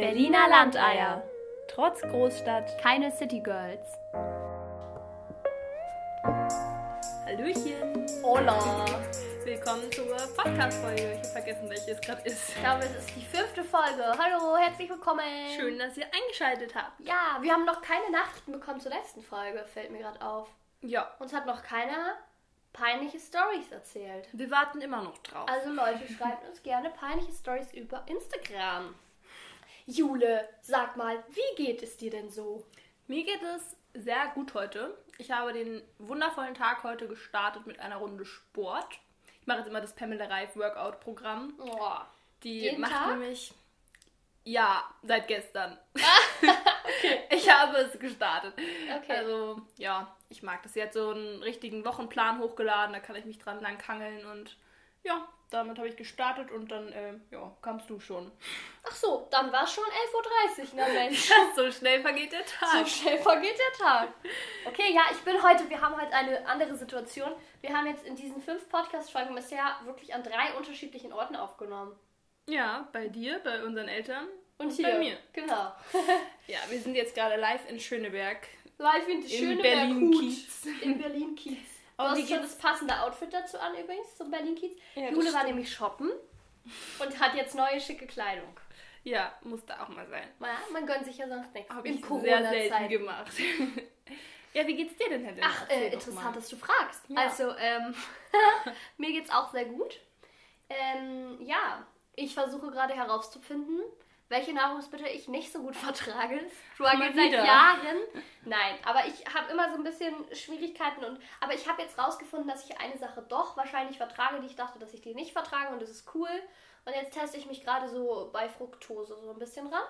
Berliner Landeier. Trotz Großstadt. Keine City Girls. Hallöchen. Hola. Willkommen zur Podcast-Folge. Ich habe vergessen, welche es gerade ist. Ich glaube, es ist die fünfte Folge. Hallo, herzlich willkommen. Schön, dass ihr eingeschaltet habt. Ja, wir haben noch keine Nachrichten bekommen zur letzten Folge, fällt mir gerade auf. Ja, Uns hat noch keiner peinliche Stories erzählt. wir warten immer noch drauf. Also Leute, schreibt uns gerne peinliche Stories über Instagram. Jule, sag mal, wie geht es dir denn so? Mir geht es sehr gut heute. Ich habe den wundervollen Tag heute gestartet mit einer Runde Sport. Ich mache jetzt immer das Pamela Reif Workout-Programm. Oh. Die macht Tag? nämlich. Ja, seit gestern. Ich habe es gestartet. Okay. Also, ja, ich mag das. Sie hat so einen richtigen Wochenplan hochgeladen, da kann ich mich dran lang kangeln und ja, damit habe ich gestartet und dann, äh, ja, kamst du schon. Ach so, dann war es schon 11.30 Uhr, na Mensch. so schnell vergeht der So Tag. schnell vergeht der Tag. Okay, ja, ich bin heute, wir haben heute eine andere Situation. Wir haben jetzt in diesen fünf Podcast-Folgen bisher wirklich an drei unterschiedlichen Orten aufgenommen. Ja, bei dir, bei unseren Eltern. Und Bei mir. Genau. Ja, wir sind jetzt gerade live in Schöneberg. Live in In Schöneberg Berlin-Kiez. In Berlin-Kiez. Du hast schon das passende Outfit dazu an übrigens, zum Berlin-Kiez. Ja, das Jule war nämlich shoppen und hat jetzt neue schicke Kleidung. Ja, musste auch mal sein. Ja, man gönnt sich ja sonst nichts. Habe In ich sehr selten gemacht. ja, wie geht's dir denn, Herr? Ach, äh, interessant, dass du fragst. Ja. Also, ähm, mir geht's auch sehr gut. Ähm, ja, ich versuche gerade herauszufinden, welche Nahrungsmittel ich nicht so gut vertrage. Struggle seit wieder. Jahren. Nein, aber ich habe immer so ein bisschen Schwierigkeiten und aber ich habe jetzt rausgefunden, dass ich eine Sache doch wahrscheinlich vertrage, die ich dachte, dass ich die nicht vertrage und das ist cool. Und jetzt teste ich mich gerade so bei Fructose so ein bisschen ran.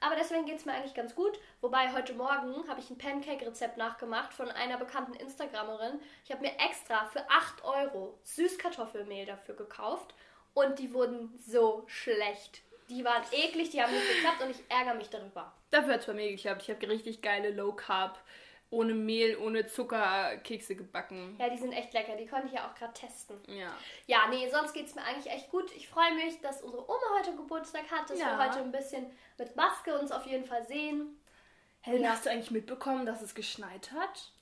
Aber deswegen geht es mir eigentlich ganz gut. Wobei heute Morgen habe ich ein Pancake-Rezept nachgemacht von einer bekannten Instagramerin. Ich habe mir extra für 8 Euro Süßkartoffelmehl dafür gekauft. Und die wurden so schlecht. Die waren eklig, die haben nicht geklappt und ich ärgere mich darüber. Dafür hat es bei mir geklappt. Ich habe richtig geile Low Carb, ohne Mehl, ohne Zucker Kekse gebacken. Ja, die sind echt lecker. Die konnte ich ja auch gerade testen. Ja. Ja, nee, sonst geht es mir eigentlich echt gut. Ich freue mich, dass unsere Oma heute Geburtstag hat, dass Ja. wir heute ein bisschen mit Maske uns auf jeden Fall sehen. Helen, Ja. hast du eigentlich mitbekommen, dass es geschneit hat?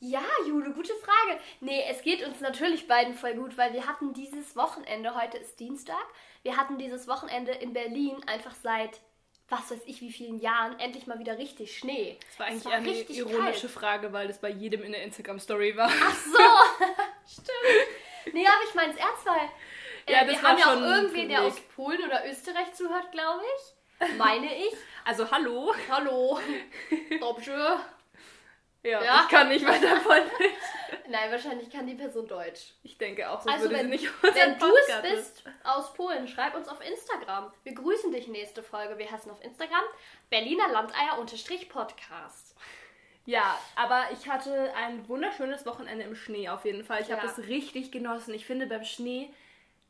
Ja, Jule, gute Frage. Nee, es geht uns natürlich beiden voll gut, weil wir hatten dieses Wochenende, heute ist Dienstag, wir hatten dieses Wochenende in Berlin einfach seit, was weiß ich, wie vielen Jahren endlich mal wieder richtig Schnee. Das war eigentlich eher eine ironische kalt. Frage, weil das bei jedem in der Instagram-Story war. Ach so, stimmt. Nee, aber ich meine es ernst, weil äh, Ja, das wir war haben ja auch irgendwen, der aus Polen oder Österreich zuhört, glaube ich. Meine ich. Also, hallo. Hallo. Dobrze. Ja, Ja. ich kann nicht weiter von. Nein, wahrscheinlich kann die Person Deutsch. Ich denke auch, sonst Also würde wenn, sie nicht wenn du es bist aus Polen, schreib uns auf Instagram. Wir grüßen dich nächste Folge. Wir heißen auf Instagram Berliner Landeier-Podcast. Ja, aber ich hatte ein wunderschönes Wochenende im Schnee auf jeden Fall. Ich habe Ja. es richtig genossen. Ich finde, beim Schnee,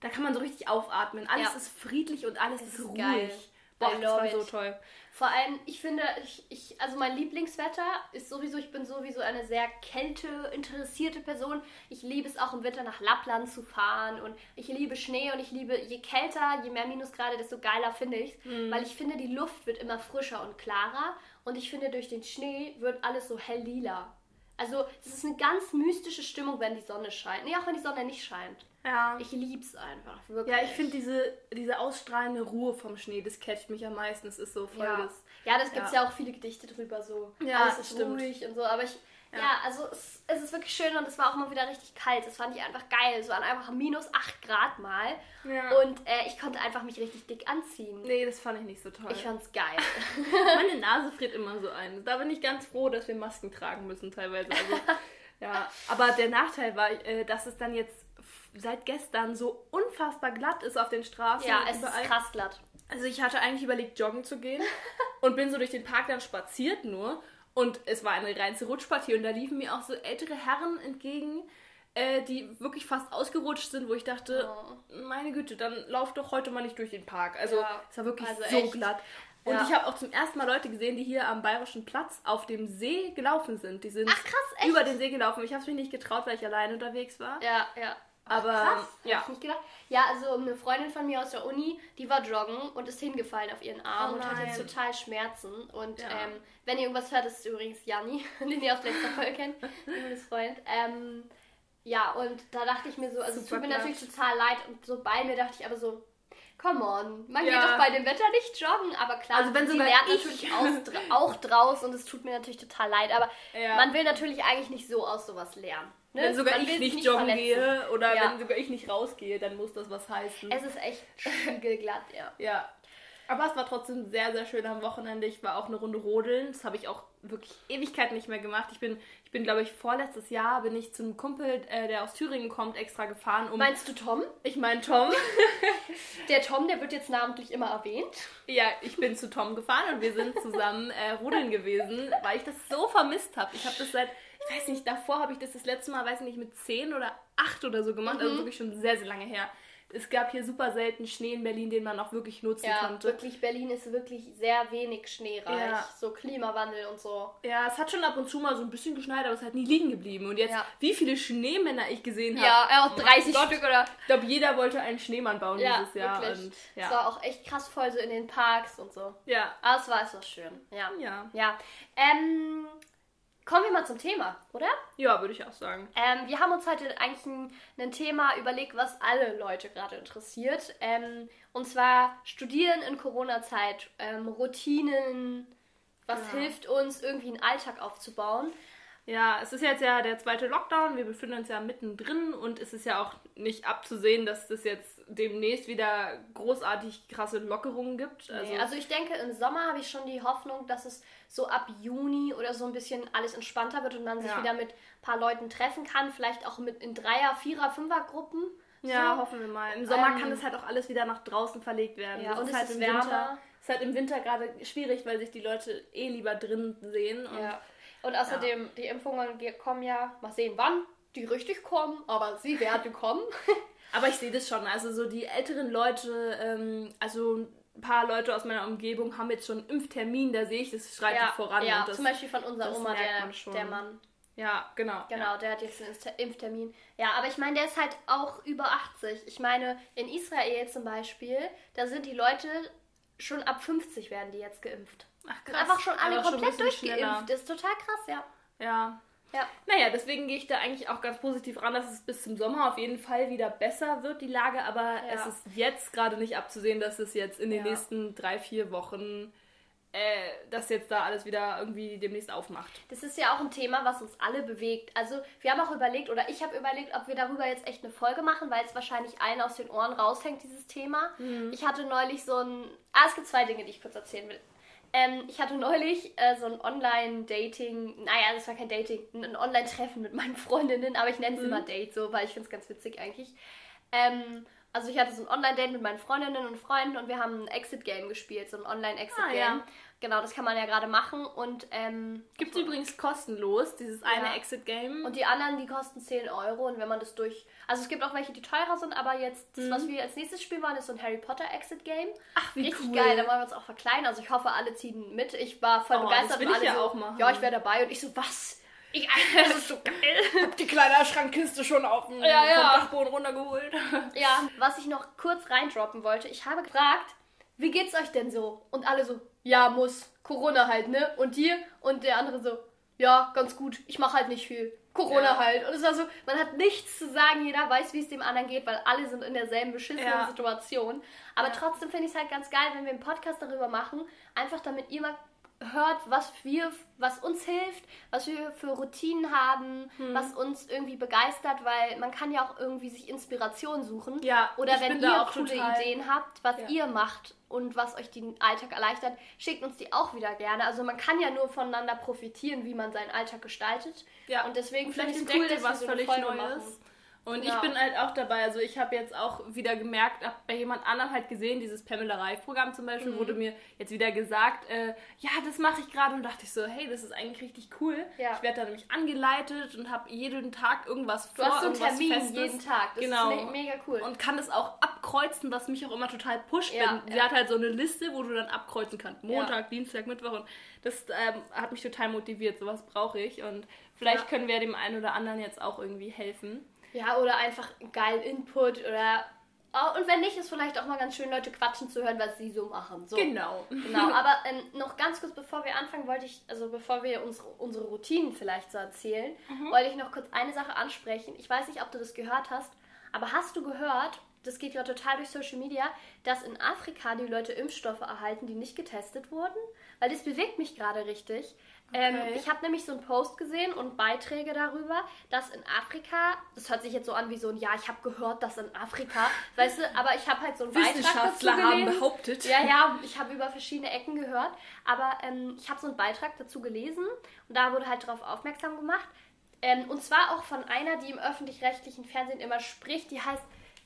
da kann man so richtig aufatmen. Alles Ja. ist friedlich und alles Es ist ist ruhig. Boah, das war love so it. toll. Vor allem, ich finde, ich, ich, also mein Lieblingswetter ist sowieso, ich bin sowieso eine sehr kälteinteressierte Person. Ich liebe es auch im Winter nach Lappland zu fahren und ich liebe Schnee und ich liebe, je kälter, je mehr Minusgrade, desto geiler finde ich es. Mhm. Weil ich finde, die Luft wird immer frischer und klarer und ich finde, durch den Schnee wird alles so hell lila. Also, es ist eine ganz mystische Stimmung, wenn die Sonne scheint. Nee, auch wenn die Sonne nicht scheint. Ja. Ich lieb's einfach, wirklich. Ja, ich finde diese, diese ausstrahlende Ruhe vom Schnee, das catcht mich am meisten. Das ist so voll Ja, das. ja das gibt's ja. ja. auch viele Gedichte drüber, so. Ja, Alles ist stimmt. ruhig und so. Aber ich, ja, Ja. also es, es ist wirklich schön und es war auch mal wieder richtig kalt. Das fand ich einfach geil. Es waren einfach minus 8 Grad mal. Ja. Und äh, ich konnte einfach mich richtig dick anziehen. Nee, das fand ich nicht so toll. Ich fand's geil. Meine Nase friert immer so ein. Da bin ich ganz froh, dass wir Masken tragen müssen teilweise. Also, ja, aber der Nachteil war, äh, dass es dann jetzt seit gestern so unfassbar glatt ist auf den Straßen. ja, es ist krass glatt. Also ich hatte eigentlich überlegt, joggen zu gehen und bin so durch den Park dann spaziert nur. Und es war eine reinste Rutschpartie und da liefen mir auch so ältere Herren entgegen, äh, die wirklich fast ausgerutscht sind, wo ich dachte, meine Güte, dann lauf doch heute mal nicht durch den Park. Also Ja, es war wirklich also so echt. glatt. Und Ja. ich habe auch zum ersten Mal Leute gesehen, die hier am Bayerischen Platz auf dem See gelaufen sind. Die sind Ach, krass, echt? über den See gelaufen. Ich habe es mich nicht getraut, weil ich alleine unterwegs war. Ja, ja. Aber Krass, ja. ich nicht gedacht. Ja, also eine Freundin von mir aus der Uni, die war joggen und ist hingefallen auf ihren Arm Oh und hat jetzt nein. total Schmerzen. Und Ja. ähm, wenn ihr irgendwas hört, ist es übrigens Janni, den ihr aus letzter Folge kennt, liebes Freund. Ähm, ja, und da dachte ich mir so, also es Super tut mir natürlich total leid und so bei mir dachte ich aber so, come on, man Ja. geht doch bei dem Wetter nicht joggen, aber klar, Also wenn sie lernt ich- natürlich dra- auch draus und es tut mir natürlich total leid, aber Ja. man will natürlich eigentlich nicht so aus sowas lernen. Ne? Wenn sogar Man ich nicht joggen verletzen. gehe oder Ja. wenn sogar ich nicht rausgehe, dann muss das was heißen. Es ist echt spiegelglatt, ja. ja. Aber es war trotzdem sehr, sehr schön am Wochenende. Ich war auch eine Runde rodeln. Das habe ich auch wirklich Ewigkeit nicht mehr gemacht. Ich bin, ich bin glaube ich, vorletztes Jahr bin ich zu einem Kumpel, äh, der aus Thüringen kommt, extra gefahren, um... Meinst du Tom? ich meine Tom. Der Tom, der wird jetzt namentlich immer erwähnt. Ja, ich bin zu Tom gefahren und wir sind zusammen äh, rodeln gewesen, weil ich das so vermisst habe. Ich habe das seit, weiß nicht, davor habe ich das das letzte Mal, weiß ich nicht, mit 10 oder 8 oder so gemacht, Mhm. also wirklich schon sehr, sehr lange her. Es gab hier super selten Schnee in Berlin, den man auch wirklich nutzen Ja, konnte. wirklich, Berlin ist wirklich sehr wenig schneereich. Ja. So Klimawandel und so. Ja, es hat schon ab und zu mal so ein bisschen geschneit, aber es hat nie liegen geblieben. Und jetzt, Ja. wie viele Schneemänner ich gesehen habe. Ja, auch 30 Gott. Stück oder. Ich glaube, jeder wollte einen Schneemann bauen dieses Jahr. wirklich. Und, Es ja. war auch echt krass voll so in den Parks und so. ja. Aber es war, es war schön. Ja. Ja. Ja. Ähm, kommen wir mal zum Thema, oder? Ja, würde ich auch sagen. Ähm, wir haben uns heute eigentlich ein, ein Thema überlegt, was alle Leute gerade interessiert. Ähm, und zwar Studieren in Corona-Zeit, ähm, Routinen, was Ja. hilft uns, irgendwie einen Alltag aufzubauen. Ja, es ist jetzt ja der zweite Lockdown. Wir befinden uns ja mittendrin und es ist ja auch nicht abzusehen, dass es jetzt demnächst wieder großartig krasse Lockerungen gibt. Also, Also, also ich denke, im Sommer habe ich schon die Hoffnung, dass es so ab Juni oder so ein bisschen alles entspannter wird und man sich Ja. wieder mit ein paar Leuten treffen kann. Vielleicht auch mit in Dreier-, Vierer-, Fünfer-Gruppen. ja, so. hoffen wir mal. Im Sommer Ähm, kann es halt auch alles wieder nach draußen verlegt werden. Ja, Das und es halt ist im wärmer. Winter. ist halt im Winter gerade schwierig, weil sich die Leute eh lieber drin sehen. Und Ja. Und außerdem, die Impfungen ge- kommen ja, mal sehen wann die richtig kommen, aber sie werden kommen. Aber ich sehe das schon. Also so die älteren Leute, ähm, also ein paar Leute aus meiner Umgebung haben jetzt schon einen Impftermin, da sehe ich, das schreitet ja, voran. ja das, zum Beispiel von unserer Oma, der, schon. der Mann. Ja, genau. Genau, der hat jetzt einen Impftermin. Ja, aber ich meine, der ist halt auch über 80. Ich meine, in Israel zum Beispiel, da sind die Leute schon ab 50 werden die jetzt geimpft. Ach, Sind einfach schon alle Aber schon ein komplett bisschen durchgeimpft. schneller. Das ist total krass, ja. Ja. Ja. Naja, deswegen gehe ich da eigentlich auch ganz positiv ran, dass es bis zum Sommer auf jeden Fall wieder besser wird, die Lage. Aber es ist jetzt gerade nicht abzusehen, dass es jetzt in den Ja. nächsten drei, vier Wochen, äh, dass jetzt da alles wieder irgendwie demnächst aufmacht. Das ist ja auch ein Thema, was uns alle bewegt. Also, wir haben auch überlegt, oder ich habe überlegt, ob wir darüber jetzt echt eine Folge machen, weil es wahrscheinlich allen aus den Ohren raushängt, dieses Thema. Ich hatte neulich so ein. Ah, es gibt zwei Dinge, die ich kurz erzählen will. Ähm, ich hatte neulich äh, so ein Online-Dating, naja, das war kein Dating, ein Online-Treffen mit meinen Freundinnen, aber ich nenne es immer Date so, weil ich finde es ganz witzig eigentlich. Ähm, also ich hatte so ein Online-Date mit meinen Freundinnen und Freunden und wir haben ein Exit-Game gespielt, so ein Online-Exit-Game. Ah, ja. Genau, das kann man ja gerade machen und ähm, Gibt es übrigens kostenlos, dieses eine Ja. Exit-Game. und die anderen, die kosten 10 Euro und wenn man das durch... Also es gibt auch welche, die teurer sind, aber jetzt, das, was wir als nächstes spielen wollen, ist so ein Harry Potter Exit Game. Mhm. Ach, wie Richtig cool. geil, da wollen wir uns auch verkleiden. Also ich hoffe, alle ziehen mit. Ich war voll Oh, begeistert. das will ich alle ja so, auch machen. Ja, ich wäre dabei und ich so, was? Ich, das ist so geil. hab die kleine Schrankkiste schon auf den Ja, ja. Dachboden runtergeholt. Ja, was ich noch kurz reindroppen wollte, ich habe gefragt, wie geht's euch denn so? Und alle so, ja, muss. Corona halt, ne? Und dir? Und der andere so, ja, ganz gut. Ich mache halt nicht viel. Corona Ja. halt. Und es war so, man hat nichts zu sagen, jeder weiß, wie es dem anderen geht, weil alle sind in derselben beschissenen Ja. Situation. Aber Ja. trotzdem finde ich es halt ganz geil, wenn wir einen Podcast darüber machen, einfach damit ihr mal hört, was wir, was uns hilft, was wir für Routinen haben, Hm. was uns irgendwie begeistert, weil man kann ja auch irgendwie sich Inspiration suchen. Ja, Oder wenn ihr auch coole total- Ideen habt, was Ja. ihr macht und was euch den Alltag erleichtert, schickt uns die auch wieder gerne. Also man kann ja nur voneinander profitieren, wie man seinen Alltag gestaltet. Ja. Und deswegen finde Vielleicht ich es cool, dass was wir so völlig Neues. machen. Und Ja. ich bin halt auch dabei. Also ich habe jetzt auch wieder gemerkt, hab bei jemand anderem halt gesehen, dieses Pamela Reif Programm zum Beispiel, Mhm. wurde mir jetzt wieder gesagt, äh, ja, das mache ich gerade und dachte ich so, hey, das ist eigentlich richtig cool. Ja. Ich werde da nämlich angeleitet und habe jeden Tag irgendwas Du vor, hast so irgendwas Termin Festes. jeden Tag. Das genau. ist me mega cool. Und kann das auch abkreuzen, was mich auch immer total pusht. Ja, Sie ja. hat halt so eine Liste, wo du dann abkreuzen kannst. Montag, Dienstag, Mittwoch. Und das ähm, hat mich total motiviert. Sowas brauche ich. Und vielleicht können wir dem einen oder anderen jetzt auch irgendwie helfen. Ja, oder einfach geilen Input oder. Oh, und wenn nicht, ist vielleicht auch mal ganz schön, Leute quatschen zu hören, was sie so machen. So. Genau. Genau, aber ähm, noch ganz kurz, bevor wir anfangen, wollte ich, also bevor wir unsere, unsere Routinen vielleicht so erzählen, wollte ich noch kurz eine Sache ansprechen. Ich weiß nicht, ob du das gehört hast, aber hast du gehört, das geht ja total durch Social Media, dass in Afrika die Leute Impfstoffe erhalten, die nicht getestet wurden? Weil das bewegt mich gerade richtig. Ähm, Okay. ich habe nämlich so einen Post gesehen und Beiträge darüber, dass in Afrika, das hört sich jetzt so an wie so ein, ja, ich habe gehört, dass in Afrika, weißt du, aber ich habe halt so einen Beitrag dazu Wissenschaftler haben behauptet. Ja, ja, ich habe über verschiedene Ecken gehört, aber ähm, ich habe so einen Beitrag dazu gelesen und da wurde halt darauf aufmerksam gemacht. Ähm, und zwar auch von einer, die im öffentlich-rechtlichen Fernsehen immer spricht, die heißt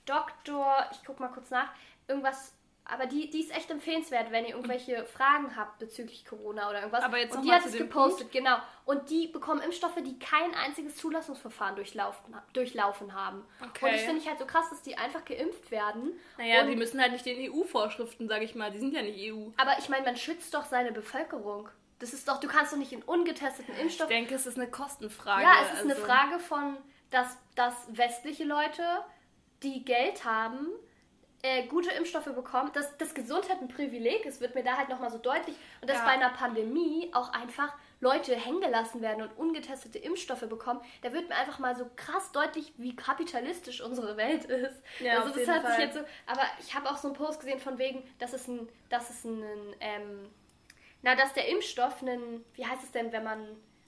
Dr. Ich guck mal kurz nach, irgendwas. Aber die, die ist echt empfehlenswert, wenn ihr irgendwelche Fragen habt bezüglich Corona oder irgendwas. Aber jetzt und die hat es gepostet, genau. Und die bekommen Impfstoffe, die kein einziges Zulassungsverfahren durchlaufen, durchlaufen haben. Okay. Und das finde ich halt so krass, dass die einfach geimpft werden. Naja, und die müssen halt nicht den EU-Vorschriften, sag ich mal. Die sind ja nicht EU. aber ich meine, man schützt doch seine Bevölkerung. Das ist doch, du kannst doch nicht in ungetesteten Impfstoff. Ich denke, es ist eine Kostenfrage. ja, es ist eine also- Frage von, dass, dass westliche Leute, die Geld haben, äh, gute Impfstoffe bekommen. Dass, dass Gesundheit ein Privileg ist, wird mir da halt nochmal so deutlich. Und dass Ja. bei einer Pandemie auch einfach Leute hängen gelassen werden und ungetestete Impfstoffe bekommen, da wird mir einfach mal so krass deutlich, wie kapitalistisch unsere Welt ist. Ja, also das hat sich Fall. jetzt so. Aber ich habe auch so einen Post gesehen von wegen, dass es ein, dass es ein, ähm, na, dass der Impfstoff einen, wie heißt es denn, wenn man,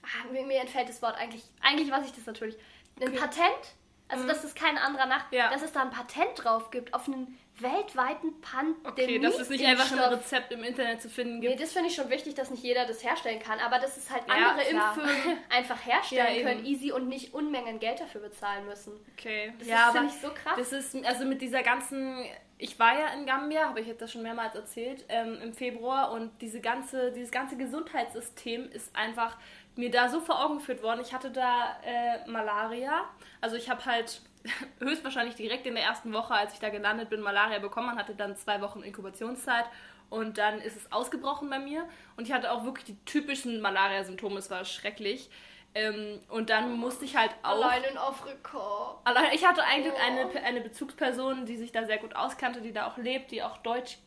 ah, mir, mir entfällt das Wort eigentlich, eigentlich weiß ich das natürlich, ein Okay. Patent, also dass es kein anderer nach, Ja. dass es da ein Patent drauf gibt auf einen weltweiten Pandemie. Okay, dass es nicht einfach ein Rezept im Internet zu finden Nee, gibt. das finde ich schon wichtig, dass nicht jeder das herstellen kann, aber dass es halt Ja, andere klar. Impffirmen einfach herstellen Ja, können, easy und nicht Unmengen Geld dafür bezahlen müssen. Okay. Das ja, ist, finde ich, so krass. das ist, also mit dieser ganzen, ich war ja in Gambia, habe ich jetzt das schon mehrmals erzählt, ähm, im Februar und diese ganze, dieses ganze Gesundheitssystem ist einfach mir da so vor Augen geführt worden. Ich hatte da äh, Malaria, also ich habe halt höchstwahrscheinlich direkt in der ersten Woche, als ich da gelandet bin, Malaria bekommen. Man hatte dann zwei Wochen Inkubationszeit und dann ist es ausgebrochen bei mir und ich hatte auch wirklich die typischen Malaria-Symptome. Es war schrecklich. Ähm, und dann musste ich halt auch. Allein in Afrika. Allein, ich hatte eigentlich Oh. eine, eine Bezugsperson, die sich da sehr gut auskannte, die da auch lebt, die auch Deutsch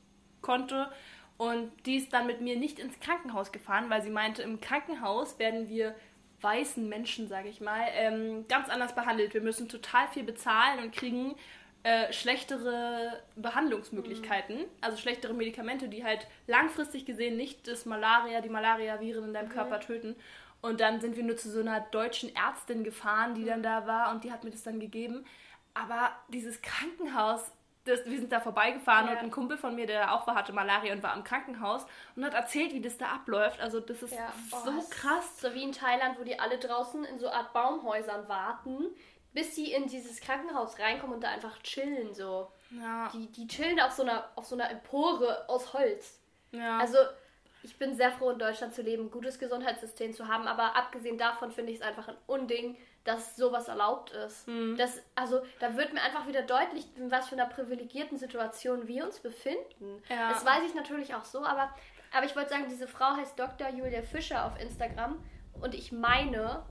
konnte. Und die ist dann mit mir nicht ins Krankenhaus gefahren, weil sie meinte, im Krankenhaus werden wir weißen Menschen, sage ich mal, ähm, ganz anders behandelt. Wir müssen total viel bezahlen und kriegen äh, schlechtere Behandlungsmöglichkeiten, also schlechtere Medikamente, die halt langfristig gesehen nicht das Malaria, die Malaria-Viren in deinem Körper töten. Und dann sind wir nur zu so einer deutschen Ärztin gefahren, die dann da war und die hat mir das dann gegeben. Aber dieses Krankenhaus, das, wir sind da vorbeigefahren Ja. und ein Kumpel von mir, der auch war, hatte Malaria und war im Krankenhaus und hat erzählt, wie das da abläuft. Also das ist Ja, oh, so krass. So wie in Thailand, wo die alle draußen in so Art Baumhäusern warten, bis sie in dieses Krankenhaus reinkommen und da einfach chillen so. Ja, Die, die chillen auf so einer auf so einer Empore aus Holz. ja. Also ich bin sehr froh in Deutschland zu leben, ein gutes Gesundheitssystem zu haben, aber abgesehen davon finde ich es einfach ein Unding, dass sowas erlaubt ist. Mhm. Das, also da wird mir einfach wieder deutlich, in was für einer privilegierten Situation wir uns befinden. Ja. Das weiß ich natürlich auch so, aber, aber ich wollte sagen, diese Frau heißt Dr. Julia Fischer auf Instagram und ich meine,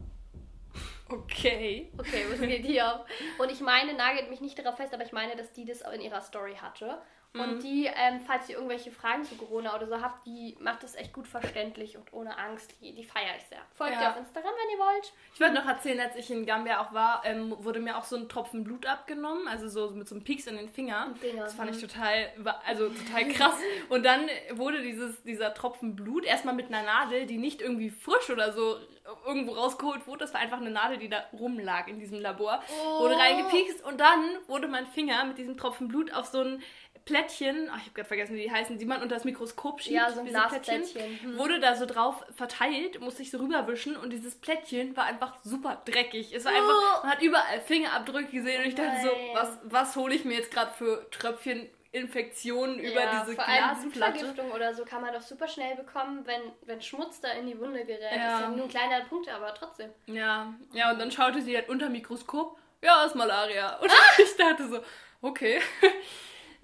okay. okay, was geht hier auf? Und ich meine, nagelt mich nicht darauf fest, aber ich meine, dass die das in ihrer Story hatte. Mhm. Und die, ähm, falls ihr irgendwelche Fragen zu Corona oder so habt, die macht das echt gut verständlich und ohne Angst. Die, die feiere ich sehr. Folgt Ja. ihr auf Instagram, wenn ihr wollt. Ich wollte noch erzählen, als ich in Gambia auch war, ähm, wurde mir auch so ein Tropfen Blut abgenommen, also so mit so einem Pieks in den Finger. Finger, Das fand ich mhm. total, also total krass. Und dann wurde dieses, dieser Tropfen Blut erstmal mit einer Nadel, die nicht irgendwie frisch oder so irgendwo rausgeholt wurde. Das war einfach eine Nadel, die da rumlag in diesem Labor. Oh. Wurde reingepiekst und dann wurde mein Finger mit diesem Tropfen Blut auf so ein Plättchen, ach, ich habe gerade vergessen, wie die heißen, die man unter das Mikroskop schiebt. Ja, so ein Glasplättchen. Hm. Wurde da so drauf verteilt, musste ich so rüberwischen und dieses Plättchen war einfach super dreckig. Es war einfach, man hat überall Fingerabdrücke gesehen und ich dachte so, Nein. was, was hole ich mir jetzt gerade für Tröpfchen Infektionen über Ja, diese vor Glasplatte? Blutvergiftung oder so kann man doch super schnell bekommen, wenn, wenn Schmutz da in die Wunde gerät. Ja. Das ist ja nur ein kleiner Punkt, aber trotzdem. Ja, ja, und dann schaute sie halt unter Mikroskop, ja, ist Malaria. Und ich dachte so, okay.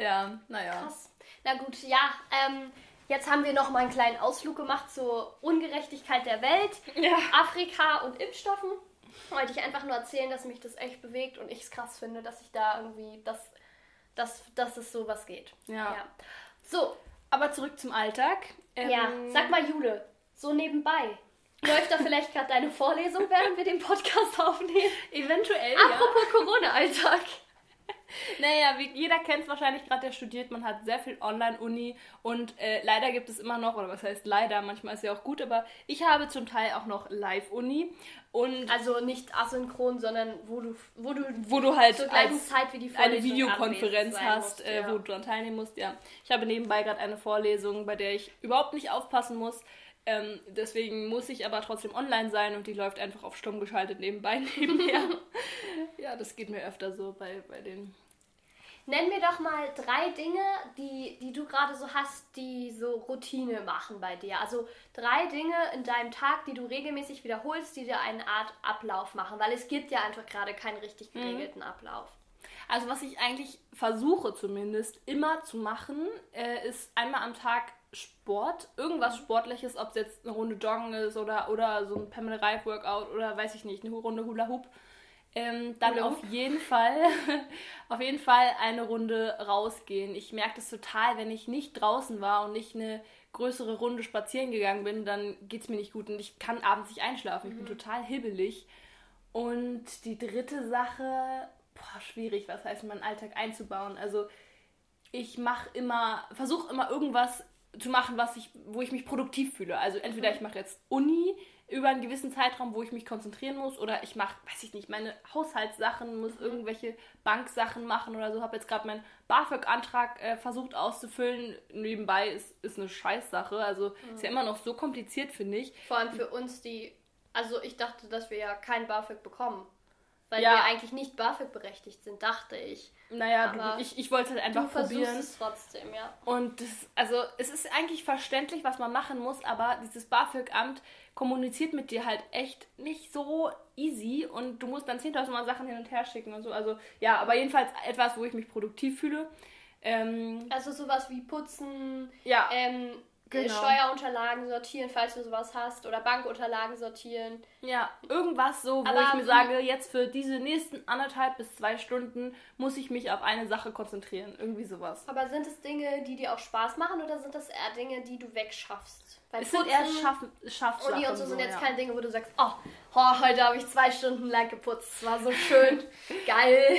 Ja, naja. Krass. Na gut, ja, ähm, jetzt haben wir noch mal einen kleinen Ausflug gemacht zur Ungerechtigkeit der Welt, Ja. Afrika und Impfstoffen. wollte ich einfach nur erzählen, dass mich das echt bewegt und ich es krass finde, dass ich da irgendwie, dass, dass, dass es sowas geht. Ja. So, Aber zurück zum Alltag. Ähm, ja, sag mal Jule, so nebenbei. Läuft da vielleicht gerade deine Vorlesung, während wir den Podcast aufnehmen? Eventuell, ja. Apropos Corona-Alltag. Naja, wie jeder kennt es wahrscheinlich gerade, der studiert, man hat sehr viel Online-Uni und äh, leider gibt es immer noch, oder was heißt leider, manchmal ist ja auch gut, aber ich habe zum Teil auch noch Live-Uni und Also nicht asynchron, sondern wo du, wo du wo du halt zur gleichen Zeit wie die eine Vorlesung Videokonferenz anwesend sein hast, musst, äh, ja. wo du daran teilnehmen musst, ja. Ich habe nebenbei gerade eine Vorlesung, bei der ich überhaupt nicht aufpassen muss. Ähm, deswegen muss ich aber trotzdem online sein und die läuft einfach auf stumm geschaltet nebenbei nebenher. ja, das geht mir öfter so bei, bei den Nenn mir doch mal drei Dinge, die, die du gerade so hast, die so Routine machen bei dir. Also drei Dinge in deinem Tag, die du regelmäßig wiederholst, die dir eine Art Ablauf machen. Weil es gibt ja einfach gerade keinen richtig geregelten Ablauf. Also was ich eigentlich versuche zumindest immer zu machen, äh, ist einmal am Tag Sport, irgendwas Sportliches, ob es jetzt eine Runde Joggen ist oder, oder so ein Pamela Reif Workout oder weiß ich nicht, eine Runde Hula Hoop. Ähm, dann auf jeden Fall, auf jeden Fall eine Runde rausgehen. Ich merke das total, wenn ich nicht draußen war und nicht eine größere Runde spazieren gegangen bin, dann geht es mir nicht gut und ich kann abends nicht einschlafen. Ich bin total hibbelig. Und die dritte Sache, boah, schwierig, was heißt in meinen Alltag einzubauen. Also ich mache immer, versuche immer irgendwas zu machen, was ich, wo ich mich produktiv fühle. Also entweder ich mache jetzt Uni über einen gewissen Zeitraum, wo ich mich konzentrieren muss, oder ich mache, weiß ich nicht, meine Haushaltssachen, muss irgendwelche Banksachen machen oder so. Habe jetzt gerade meinen BAföG-Antrag äh, versucht auszufüllen. Nebenbei ist, ist eine Scheißsache. Also ist ja immer noch so kompliziert, finde ich. Vor allem für uns, die. Also ich dachte, dass wir ja kein BAföG bekommen. Weil Ja. wir eigentlich nicht BAföG berechtigt sind, dachte ich. Naja, Aber du, ich, ich wollte halt einfach du probieren. es trotzdem, ja. Und das, also es ist eigentlich verständlich, was man machen muss, aber dieses BAföG-Amt kommuniziert mit dir halt echt nicht so easy und du musst dann 10.000 Mal Sachen hin und her schicken und so. Also ja, aber jedenfalls etwas, wo ich mich produktiv fühle. Ähm, Also sowas wie putzen, ja, ähm, äh, Genau. Steuerunterlagen sortieren, falls du sowas hast, oder Bankunterlagen sortieren. ja, irgendwas so, wo Aber ich mir sage, jetzt für diese nächsten anderthalb bis zwei Stunden muss ich mich auf eine Sache konzentrieren. Irgendwie sowas. Aber sind es Dinge, die dir auch Spaß machen, oder sind das eher Dinge, die du wegschaffst? Weil Es sind eher Schaff Schaffsachen. und die und so sind jetzt ja. keine Dinge, wo du sagst, oh, oh heute habe ich zwei Stunden lang geputzt, es war so schön, geil.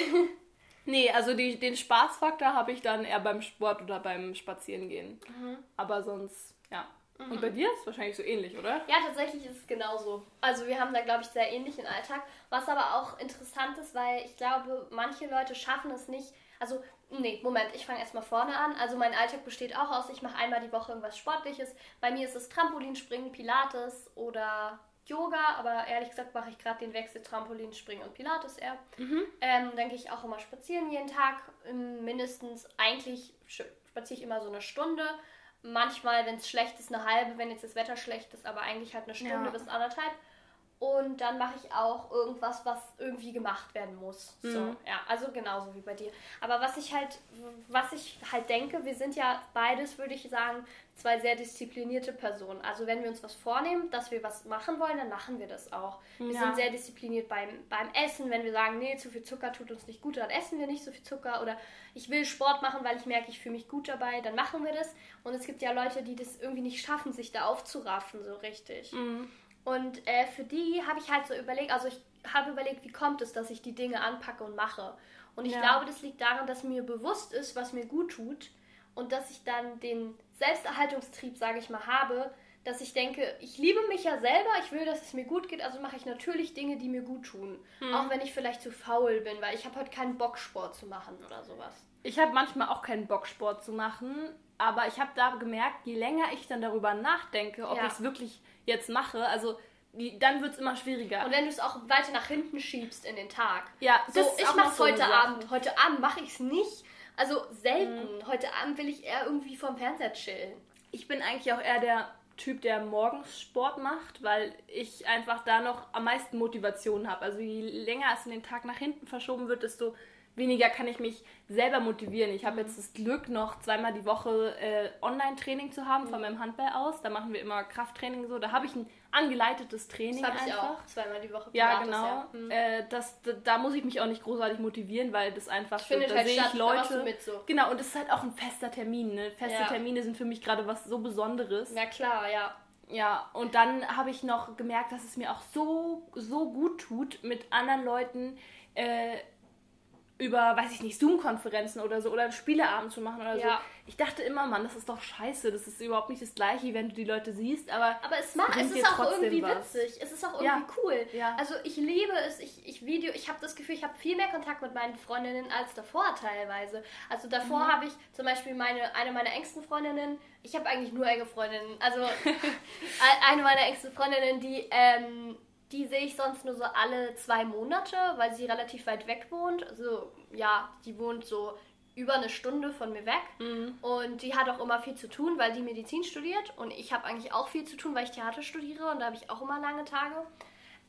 Nee, also die, den Spaßfaktor habe ich dann eher beim Sport oder beim Spazierengehen. Mhm. Aber sonst, ja. Und bei dir ist wahrscheinlich so ähnlich, oder? Ja, tatsächlich ist es genauso. Also wir haben da, glaube ich, sehr ähnlichen Alltag. Was aber auch interessant ist, weil ich glaube, manche Leute schaffen es nicht. Also, nee, Moment, ich fange erstmal vorne an. Also mein Alltag besteht auch aus, ich mache einmal die Woche irgendwas Sportliches. Bei mir ist es Trampolinspringen, Pilates oder Yoga, aber ehrlich gesagt mache ich gerade den Wechsel Trampolinspringen und Pilates eher. Ähm, dann gehe ich auch immer spazieren jeden Tag. Ähm, Mindestens, eigentlich spaziere ich immer so eine Stunde. Manchmal, wenn es schlecht ist, eine halbe, wenn jetzt das Wetter schlecht ist, aber eigentlich halt eine Stunde Ja. bis anderthalb. Und dann mache ich auch irgendwas, was irgendwie gemacht werden muss. So, Mhm. ja, also genauso wie bei dir. Aber was ich halt, was ich halt denke, wir sind ja beides, würde ich sagen, zwei sehr disziplinierte Personen. Also wenn wir uns was vornehmen, dass wir was machen wollen, dann machen wir das auch. Wir Ja. sind sehr diszipliniert beim, beim Essen. Wenn wir sagen, nee, zu viel Zucker tut uns nicht gut, dann essen wir nicht so viel Zucker. Oder ich will Sport machen, weil ich merke, ich fühle mich gut dabei, dann machen wir das. Und es gibt ja Leute, die das irgendwie nicht schaffen, sich da aufzuraffen, so richtig. Mhm. Und äh, für die habe ich halt so überlegt, also ich habe überlegt, wie kommt es, dass ich die Dinge anpacke und mache. Und ich Ja. glaube, das liegt daran, dass mir bewusst ist, was mir gut tut und dass ich dann den Selbsterhaltungstrieb, sage ich mal, habe, dass ich denke, ich liebe mich ja selber, ich will, dass es mir gut geht, also mache ich natürlich Dinge, die mir gut tun. Auch wenn ich vielleicht zu faul bin, weil ich habe heute keinen Bock, Sport zu machen oder sowas. Ich habe manchmal auch keinen Bock, Sport zu machen, aber ich habe da gemerkt, je länger ich dann darüber nachdenke, ob Ja. ich es wirklich jetzt mache, also die, dann wird es immer schwieriger. Und wenn du es auch weiter nach hinten schiebst in den Tag. ja, So, ich so eine heute Sache. Abend. Heute Abend mache ich es nicht. Also selten. Heute Abend will ich eher irgendwie vorm Fernseher chillen. Ich bin eigentlich auch eher der Typ, der morgens Sport macht, weil ich einfach da noch am meisten Motivation habe. Also je länger es in den Tag nach hinten verschoben wird, desto weniger kann ich mich selber motivieren. Ich habe jetzt das Glück, noch zweimal die Woche äh, Online-Training zu haben von meinem Handball aus. Da machen wir immer Krafttraining so. Da habe ich ein angeleitetes Training Das habe ich einfach. auch zweimal die Woche. Ja, Pilates, genau. ja. Mhm. Äh, das, da, da muss ich mich auch nicht großartig motivieren, weil das einfach so, Findet da halt sehe ich Leute. mit so. Genau, und es ist halt auch ein fester Termin. Ne? Feste Ja. Termine sind für mich gerade was so Besonderes. Ja, klar, ja. Ja, und dann habe ich noch gemerkt, dass es mir auch so, so gut tut, mit anderen Leuten äh, über, weiß ich nicht, Zoom-Konferenzen oder so oder einen Spieleabend zu machen oder so. Ja. Ich dachte immer, Mann, das ist doch scheiße, das ist überhaupt nicht das gleiche, wenn du die Leute siehst, aber, Aber es macht, es ist auch irgendwie was. witzig. Es ist auch irgendwie Ja. cool. Ja. Also ich liebe es, ich, ich Video, ich habe das Gefühl, ich habe viel mehr Kontakt mit meinen Freundinnen als davor teilweise. Also davor Mhm. habe ich zum Beispiel meine, eine meiner engsten Freundinnen, ich habe eigentlich nur enge Freundinnen, also ein- eine meiner engsten Freundinnen, die, ähm, die sehe ich sonst nur so alle zwei Monate, weil sie relativ weit weg wohnt. Also ja, die wohnt so über eine Stunde von mir weg. Mhm. Und die hat auch immer viel zu tun, weil die Medizin studiert. Und ich habe eigentlich auch viel zu tun, weil ich Theater studiere. Und da habe ich auch immer lange Tage.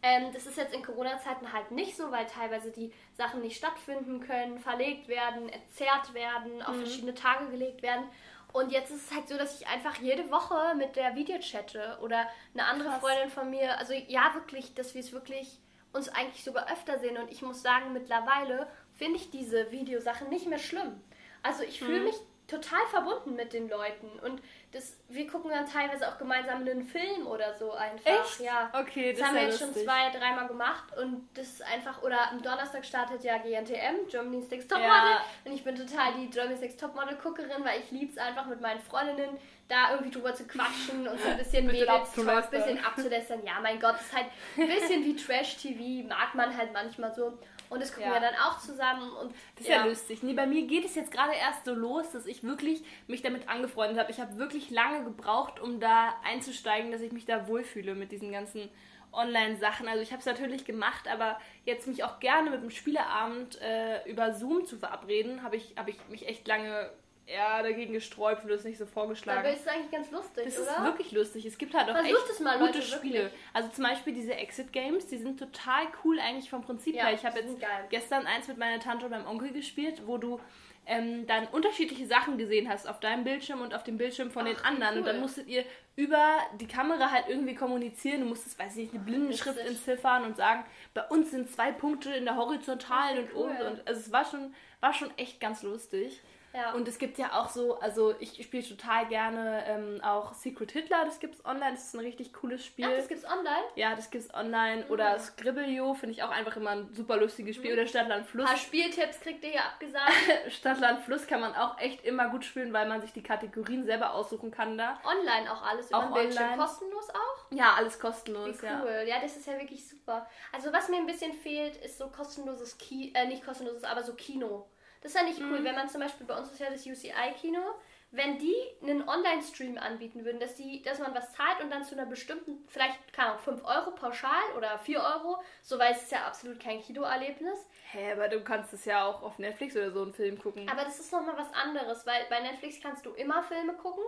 Ähm, das ist jetzt in Corona-Zeiten halt nicht so, weil teilweise die Sachen nicht stattfinden können, verlegt werden, erzerrt werden, Mhm. auf verschiedene Tage gelegt werden. Und jetzt ist es halt so, dass ich einfach jede Woche mit der Video chatte oder eine andere Krass. Freundin von mir. Also ja, wirklich, dass wir es wirklich uns eigentlich sogar öfter sehen. Und ich muss sagen, mittlerweile finde ich diese Videosachen nicht mehr schlimm. Also ich fühle Mhm. mich total verbunden mit den Leuten. Und das, wir gucken dann teilweise auch gemeinsam einen Film oder so einfach. Echt? Ja. Okay, Das, das haben wir ja jetzt schon zwei, dreimal gemacht und das ist einfach, oder am Donnerstag startet ja GNTM, Germany's Next Topmodel Ja. und ich bin total die Germany's Next Topmodel Guckerin, weil ich liebe es einfach mit meinen Freundinnen da irgendwie drüber zu quatschen und so ein bisschen Mädels ein bisschen abzulästern. Ja, mein Gott, das ist halt ein bisschen wie Trash-TV, mag man halt manchmal so und das gucken Ja. wir dann auch zusammen und Das ist ja, lustig. Nee, bei mir geht es jetzt gerade erst so los, dass ich wirklich mich damit angefreundet habe. Ich habe wirklich lange gebraucht, um da einzusteigen, dass ich mich da wohlfühle mit diesen ganzen Online-Sachen. Also ich habe es natürlich gemacht, aber jetzt mich auch gerne mit dem Spieleabend äh, über Zoom zu verabreden, habe ich, hab ich mich echt lange eher dagegen gesträubt, wurde es nicht so Aber vorgeschlagen. ist eigentlich ganz lustig, Das oder? ist wirklich lustig. Es gibt halt auch Versucht echt mal, gute Leute, Spiele. wirklich. Also zum Beispiel diese Exit Games, die sind total cool eigentlich vom Prinzip Ja, her. Ich habe jetzt gestern eins mit meiner Tante und meinem Onkel gespielt, wo du ähm, dann unterschiedliche Sachen gesehen hast auf deinem Bildschirm und auf dem Bildschirm von den Ach, wie anderen. Und dann cool. musstet ihr über die Kamera halt irgendwie kommunizieren. Du musstest, weiß ich nicht, eine Blindenschrift Witzig. entziffern und sagen, bei uns sind zwei Punkte in der horizontalen Ach, und cool. oben. Und also es war schon, war schon echt ganz lustig. Ja. Und es gibt ja auch so, also ich spiele total gerne ähm, auch Secret Hitler, das gibt's online, das ist ein richtig cooles Spiel. Ach, das gibt's online? ja, das gibt's online. Oder Scribblio finde ich auch einfach immer ein super lustiges Spiel. Oder Stadtland Fluss. Ein paar Spieltipps kriegt ihr hier abgesagt. Stadtland Fluss kann man auch echt immer gut spielen, weil man sich die Kategorien selber aussuchen kann da. Online auch alles über Auch den Bildschirm. online. Kostenlos auch? Ja, alles Wie kostenlos, ja. cool. Ja. das ist ja wirklich super. Also was mir ein bisschen fehlt, ist so kostenloses Kino, äh, nicht kostenloses, aber so Kino. Das ist ja nicht Mhm. cool, wenn man zum Beispiel, bei uns ist ja das UCI-Kino, wenn die einen Online-Stream anbieten würden, dass, die, dass man was zahlt und dann zu einer bestimmten, vielleicht, keine Ahnung, 5 Euro pauschal oder 4 Euro, so weil es ist ja absolut kein Kinoerlebnis. Hä, aber du kannst es ja auch auf Netflix oder so einen Film gucken. Aber das ist nochmal was anderes, weil bei Netflix kannst du immer Filme gucken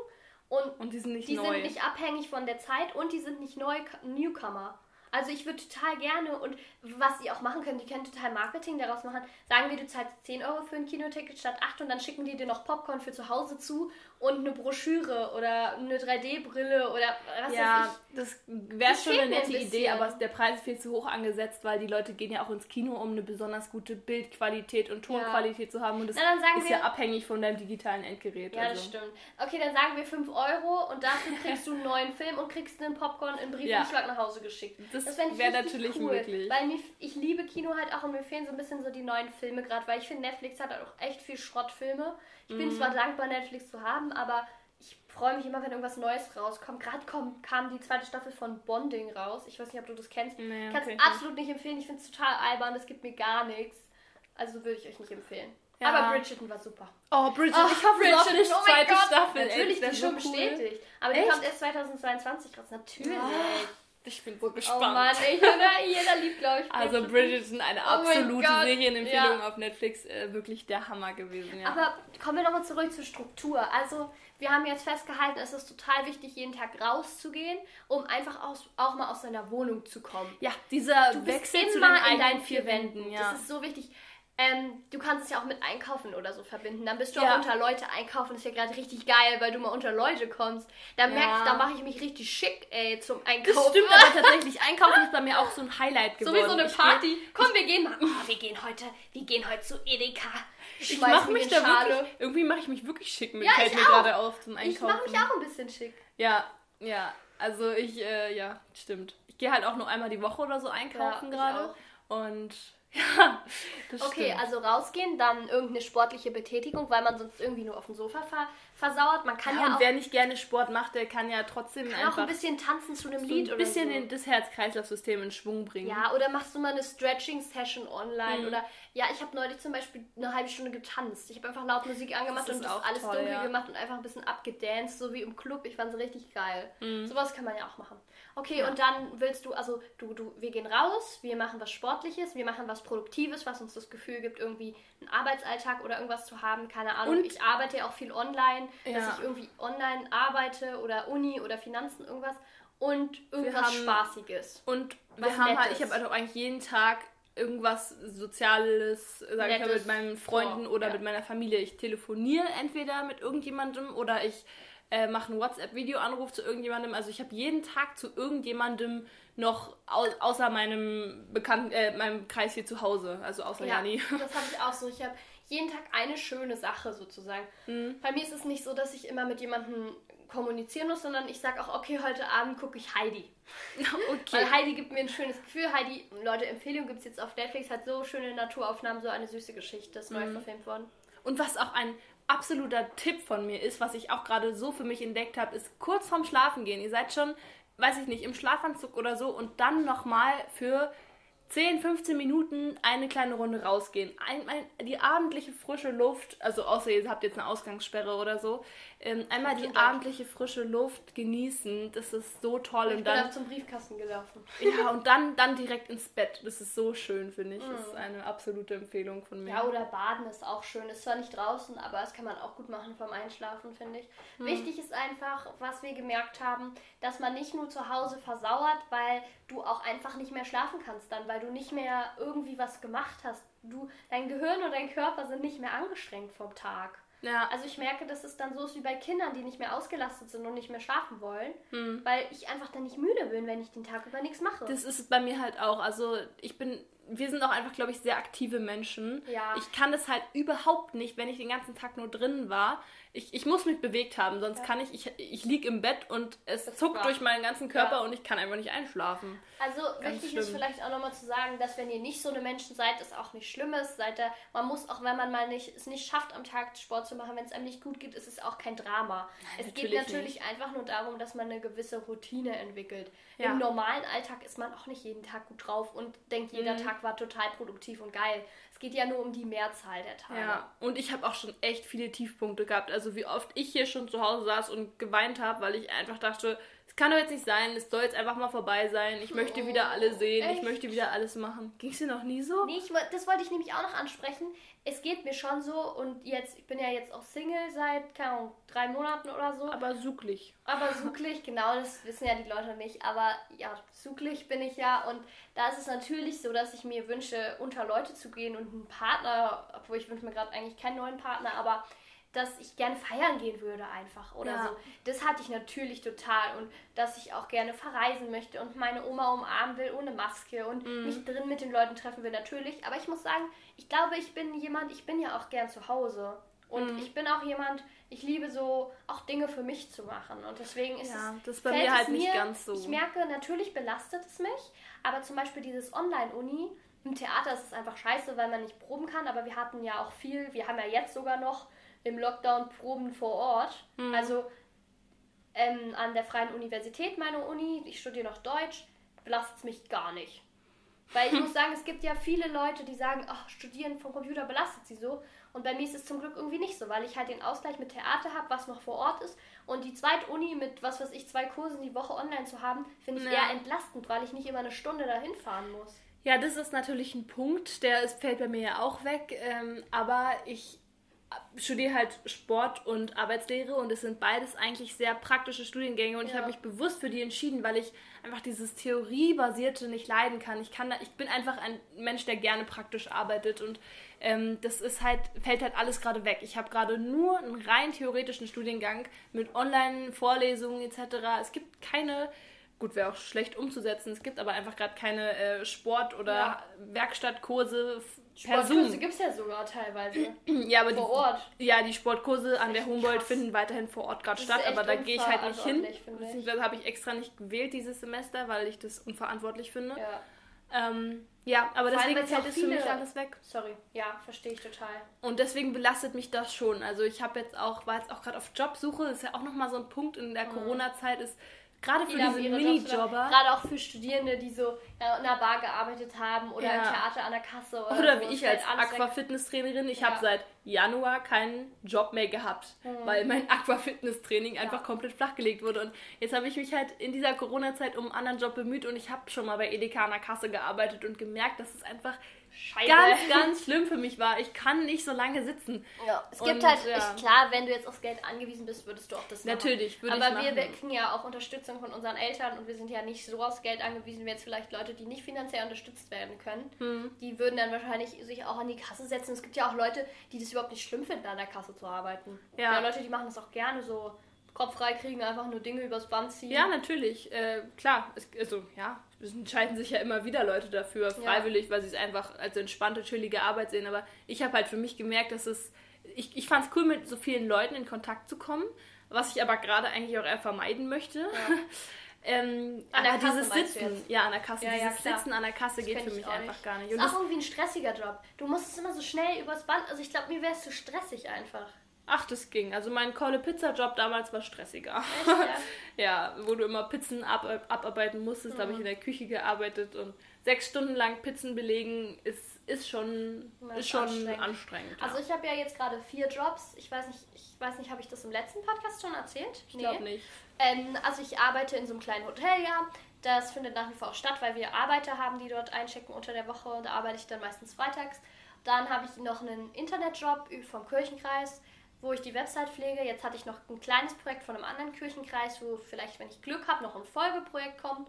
und Und die sind nicht die sind nicht abhängig von der Zeit und die sind nicht neu Newcomer. Also ich würde total gerne und was sie auch machen können, die können total Marketing daraus machen. Sagen wir, du zahlst 10 Euro für ein Kinoticket statt 8 und dann schicken die dir noch Popcorn für zu Hause zu und eine Broschüre oder eine 3D-Brille oder was ja, weiß ich. das wäre Das schon eine mir ein nette Idee, aber der Preis ist viel zu hoch angesetzt, weil die Leute gehen ja auch ins Kino, um eine besonders gute Bildqualität und Tonqualität zu haben und das Na, ist wir- ja abhängig von deinem digitalen Endgerät. Ja, also. das stimmt. Okay, dann sagen wir 5 Euro und dafür kriegst du einen neuen Film und kriegst einen Popcorn im Briefumschlag nach Hause geschickt. Das fänd ich wär richtig natürlich cool, möglich. Weil mir, ich liebe Kino halt auch und mir fehlen so ein bisschen so die neuen Filme gerade, weil ich finde, Netflix hat auch echt viel Schrottfilme. Ich Mhm. bin zwar dankbar, Netflix zu haben, aber ich freue mich immer, wenn irgendwas Neues rauskommt. Gerade kam die zweite Staffel von Bonding raus. Ich weiß nicht, ob du das kennst. Nee, ich kann es okay. absolut nicht empfehlen. Ich finde es total albern. Es gibt mir gar nichts. Also würde ich euch nicht empfehlen. Ja. Aber Bridgerton war super. Oh, Bridget, Ach, ich hoffe, Bridgerton, ist oh zweite Gott. Staffel. Natürlich, die schon cool. bestätigt. Aber die Echt? kommt erst 2022 raus. Natürlich. Ich bin so Oh gespannt. Mann, ich? Jeder liebt, glaube ich. Also Bridgerton. Eine Oh absolute Gott, Serienempfehlung ja. auf Netflix, äh, wirklich der Hammer gewesen. Ja. Aber kommen wir nochmal zurück zur Struktur. Also, wir haben jetzt festgehalten, es ist total wichtig, jeden Tag rauszugehen, um einfach aus, auch mal aus seiner Wohnung zu kommen. ja, dieser Du bist Wechsel immer zu den in deinen vier Wänden, ja. Das ist so wichtig. Ähm, du kannst es ja auch mit Einkaufen oder so verbinden. Dann bist du Ja. auch unter Leute einkaufen. Das ist ja gerade richtig geil, weil du mal unter Leute kommst. Da Ja. ich, da mache ich mich richtig schick, ey, zum Das Einkaufen. stimmt aber tatsächlich. Einkaufen ist bei mir auch so ein Highlight So geworden. wie so eine Ich geh- Party. Komm, wir gehen mal. Oh, wir gehen heute, wir gehen heute zu Edeka. Ich Schmeiß mache mich da Schale. wirklich, irgendwie mache ich mich wirklich schick mit, Ja, fällt ich mir gerade auf zum Ich Einkaufen. mache mich auch ein bisschen schick. Ja, ja. Also ich, äh, ja, stimmt. Ich gehe halt auch nur einmal die Woche oder so einkaufen Ja, ich gerade. Und ja, das Okay, stimmt. also rausgehen, dann irgendeine sportliche Betätigung, weil man sonst irgendwie nur auf dem Sofa ver versauert. Man kann ja, ja, und auch, wer nicht gerne Sport macht, der kann ja trotzdem kann auch einfach ein bisschen tanzen zu einem so Lied ein bisschen oder so. das Herz-Kreislauf-System in Schwung bringen. Ja, oder machst du mal eine Stretching-Session online Mhm. oder ja, ich habe neulich zum Beispiel eine halbe Stunde getanzt. Ich habe einfach laut Musik angemacht Das und das auch alles toll, dunkel ja. gemacht und einfach ein bisschen abgedanced, so wie im Club. Ich fand es richtig geil. Sowas kann man ja auch machen. Okay. Ja. und dann willst du, also du, du, wir gehen raus, wir machen was Sportliches, wir machen was Produktives, was uns das Gefühl gibt, irgendwie einen Arbeitsalltag oder irgendwas zu haben. Keine Ahnung. Und- ich arbeite ja auch viel online, dass Ja. ich irgendwie online arbeite oder Uni oder Finanzen, irgendwas. Und irgendwas haben- Spaßiges. Und Was wir haben halt, Nettes. ich habe halt auch eigentlich jeden Tag irgendwas Soziales, sag ich mal, mit meinen Freunden vor, oder ja. mit meiner Familie. Ich telefoniere entweder mit irgendjemandem oder ich äh, mache einen WhatsApp-Videoanruf zu irgendjemandem. Also ich habe jeden Tag zu irgendjemandem noch au außer meinem Bekannten, äh, meinem Kreis hier zu Hause, also außer Ja, Jani. das habe ich auch so. Ich habe jeden Tag eine schöne Sache sozusagen. Mhm. Bei mir ist es nicht so, dass ich immer mit jemandem kommunizieren muss, sondern ich sage auch, okay, heute Abend gucke ich Heidi. okay. Weil Heidi gibt mir ein schönes Gefühl. Heidi, Leute, Empfehlung gibt es jetzt auf Netflix, hat so schöne Naturaufnahmen, so eine süße Geschichte, ist Mhm. neu verfilmt worden. Und was auch ein absoluter Tipp von mir ist, was ich auch gerade so für mich entdeckt habe, ist kurz vorm Schlafen gehen. Ihr seid schon, weiß ich nicht, im Schlafanzug oder so und dann nochmal für 10, 15 Minuten eine kleine Runde rausgehen. Ein, ein, die abendliche frische Luft, also außer ihr habt jetzt eine Ausgangssperre oder so, ähm, einmal die Gesundheit. abendliche frische Luft genießen. Das ist so toll. Ich Und bin dann auch zum Briefkasten gelaufen. ja, und dann, dann direkt ins Bett. Das ist so schön, finde ich. Das ist eine absolute Empfehlung von mir. Ja, oder Baden ist auch schön. Ist zwar nicht draußen, aber das kann man auch gut machen vorm Einschlafen, finde ich. Wichtig ist einfach, was wir gemerkt haben, dass man nicht nur zu Hause versauert, weil du auch einfach nicht mehr schlafen kannst dann, weil du nicht mehr irgendwie was gemacht hast. Du, dein Gehirn und dein Körper sind nicht mehr angestrengt vom Tag. ja, Also ich merke, dass es dann so ist wie bei Kindern, die nicht mehr ausgelastet sind und nicht mehr schlafen wollen, Hm. weil ich einfach dann nicht müde bin, wenn ich den Tag über nichts mache. Das ist bei mir halt auch. Also ich bin, wir sind auch einfach, glaube ich, sehr aktive Menschen. Ja. Ich kann das halt überhaupt nicht, wenn ich den ganzen Tag nur drinnen war. Ich, ich muss mich bewegt haben, sonst kann ich, ich, ich liege im Bett und es Das zuckt durch meinen ganzen Körper Ja. und ich kann einfach nicht einschlafen. Also Ganz wichtig ist schlimm. vielleicht auch nochmal zu sagen, dass wenn ihr nicht so eine Menschen seid, ist auch nicht Schlimmes. Seid ihr, man muss auch, wenn man mal nicht, es nicht schafft, am Tag Sport zu machen, wenn es einem nicht gut geht, ist es auch kein Drama. es geht natürlich natürlich einfach nur darum, dass man eine gewisse Routine entwickelt. Ja. Im normalen Alltag ist man auch nicht jeden Tag gut drauf und denkt, jeder Mhm. Tag war total produktiv und geil. Es geht ja nur um die Mehrzahl der Tage. Ja, und ich habe auch schon echt viele Tiefpunkte gehabt. Also wie oft ich hier schon zu Hause saß und geweint habe, weil ich einfach dachte, es kann doch jetzt nicht sein, es soll jetzt einfach mal vorbei sein. Ich möchte wieder alle sehen, ich echt? möchte wieder alles machen. Ging es dir noch nie so? Nee, ich, das wollte ich nämlich auch noch ansprechen. Es geht mir schon so und jetzt, ich bin ja jetzt auch Single seit, keine Ahnung, drei Monaten oder so. Aber suchlich. Aber suchlich, genau, das wissen ja die Leute nicht. Aber ja, suchlich bin ich ja. Und da ist es natürlich so, dass ich mir wünsche, unter Leute zu gehen und einen Partner, obwohl ich wünsche mir gerade eigentlich keinen neuen Partner, aber dass ich gerne feiern gehen würde einfach oder Ja. so. Das hatte ich natürlich total. Und dass ich auch gerne verreisen möchte und meine Oma umarmen will ohne Maske und Mhm. mich drin mit den Leuten treffen will natürlich. Aber ich muss sagen, ich glaube, ich bin jemand, ich bin ja auch gern zu Hause. Und Mhm. ich bin auch jemand, ich liebe so auch Dinge für mich zu machen. Und deswegen ist Ja, es. das bei mir halt nicht ganz so. Ich merke, natürlich belastet es mich, aber zum Beispiel dieses Online-Uni, im Theater ist es einfach scheiße, weil man nicht proben kann, aber wir hatten ja auch viel, wir haben ja jetzt sogar noch im Lockdown Proben vor Ort. Mhm. Also ähm, an der Freien Universität, meine Uni, ich studiere noch Deutsch, belastet es mich gar nicht. Weil ich muss sagen, es gibt ja viele Leute, die sagen, ach, Studieren vom Computer belastet sie so. Und bei mir ist es zum Glück irgendwie nicht so, weil ich halt den Ausgleich mit Theater habe, was noch vor Ort ist. Und die Zweituni mit, was weiß ich, zwei Kursen die Woche online zu haben, finde ich Ja. eher entlastend, weil ich nicht immer eine Stunde dahin fahren muss. Ja, das ist natürlich ein Punkt, der ist, fällt bei mir ja auch weg. Ähm, aber ich studiere halt Sport und Arbeitslehre und es sind beides eigentlich sehr praktische Studiengänge und ja. ich habe mich bewusst für die entschieden, weil ich einfach dieses Theoriebasierte nicht leiden kann. Ich kann ich bin einfach ein Mensch, der gerne praktisch arbeitet und ähm, das ist halt, fällt halt alles gerade weg. Ich habe gerade nur einen rein theoretischen Studiengang mit Online-Vorlesungen etc. Es gibt keine gut, wäre auch schlecht umzusetzen. Es gibt aber einfach gerade keine äh, Sport- oder ja. Werkstattkurse Sportkurse gibt es ja sogar teilweise. ja, aber vor die, Ort. Ja, die Sportkurse an der Humboldt krass. finden weiterhin vor Ort gerade statt, aber da gehe ich halt nicht hin. Beziehungsweise habe ich extra nicht gewählt dieses Semester, weil ich das unverantwortlich finde. Ja. Ähm, ja, aber Vor deswegen fällt es für mich alles weg. Sorry, ja, verstehe ich total. Und deswegen belastet mich das schon. Also ich habe jetzt auch, war jetzt auch gerade auf Jobsuche, das ist ja auch nochmal so ein Punkt in der mhm. Corona-Zeit, ist Gerade für diese Minijobber. Gerade auch für Studierende, die so in einer Bar gearbeitet haben oder ja. im Theater an der Kasse. Oder, oder so. wie ich als Aquafitness-Trainerin. Ich ja. habe seit Januar keinen Job mehr gehabt, mhm. weil mein Aquafitness-Training einfach komplett flachgelegt wurde. Und jetzt habe ich mich halt in dieser Corona-Zeit um einen anderen Job bemüht und ich habe schon mal bei Edeka an der Kasse gearbeitet und gemerkt, dass es einfach Scheiße. ganz, ganz schlimm für mich war. Ich kann nicht so lange sitzen. Ja, es gibt und, halt, ja. ich, klar, wenn du jetzt aufs Geld angewiesen bist, würdest du auch das machen. Natürlich, würde Aber ich wir, wir kriegen ja auch Unterstützung von unseren Eltern und wir sind ja nicht so aufs Geld angewiesen wie jetzt vielleicht Leute, die nicht finanziell unterstützt werden können. Hm. Die würden dann wahrscheinlich sich auch an die Kasse setzen. Es gibt ja auch Leute, die das überhaupt nicht schlimm finden, an der Kasse zu arbeiten. Ja. ja Leute, die machen das auch gerne so Kopf frei kriegen, einfach nur Dinge übers Band ziehen. Ja, natürlich. Äh, klar, es, also ja, es entscheiden sich ja immer wieder Leute dafür, freiwillig, ja. weil sie es einfach als entspannte, chillige Arbeit sehen. Aber ich habe halt für mich gemerkt, dass es. Ich, ich fand es cool, mit so vielen Leuten in Kontakt zu kommen, was ich aber gerade eigentlich auch eher vermeiden möchte. Ja. ähm, an der Kasse dieses Sitzen, ja, an der Kasse, ja, dieses Sitzen an der Kasse das geht für mich einfach gar nicht. Und ist auch irgendwie ein stressiger Job. Du musst es immer so schnell übers Band, also ich glaube, mir wäre es zu stressig einfach. Ach, das ging. Also mein Kohle Pizza Job damals war stressiger. Echt, ja? ja, wo du immer Pizzen ab, abarbeiten musstest, mhm. da habe ich in der Küche gearbeitet und sechs Stunden lang Pizzen belegen ist, ist schon, ist schon anstrengend. anstrengend ja. Also ich habe ja jetzt gerade vier Jobs. Ich weiß nicht, ich weiß nicht, habe ich das im letzten Podcast schon erzählt? Ich nee. glaube nicht. Ähm, also ich arbeite in so einem kleinen Hotel, ja. Das findet nach wie vor auch statt, weil wir Arbeiter haben, die dort einchecken unter der Woche. Da arbeite ich dann meistens freitags. Dann habe ich noch einen Internetjob vom Kirchenkreis wo ich die Website pflege. Jetzt hatte ich noch ein kleines Projekt von einem anderen Kirchenkreis, wo vielleicht, wenn ich Glück habe, noch ein Folgeprojekt kommt.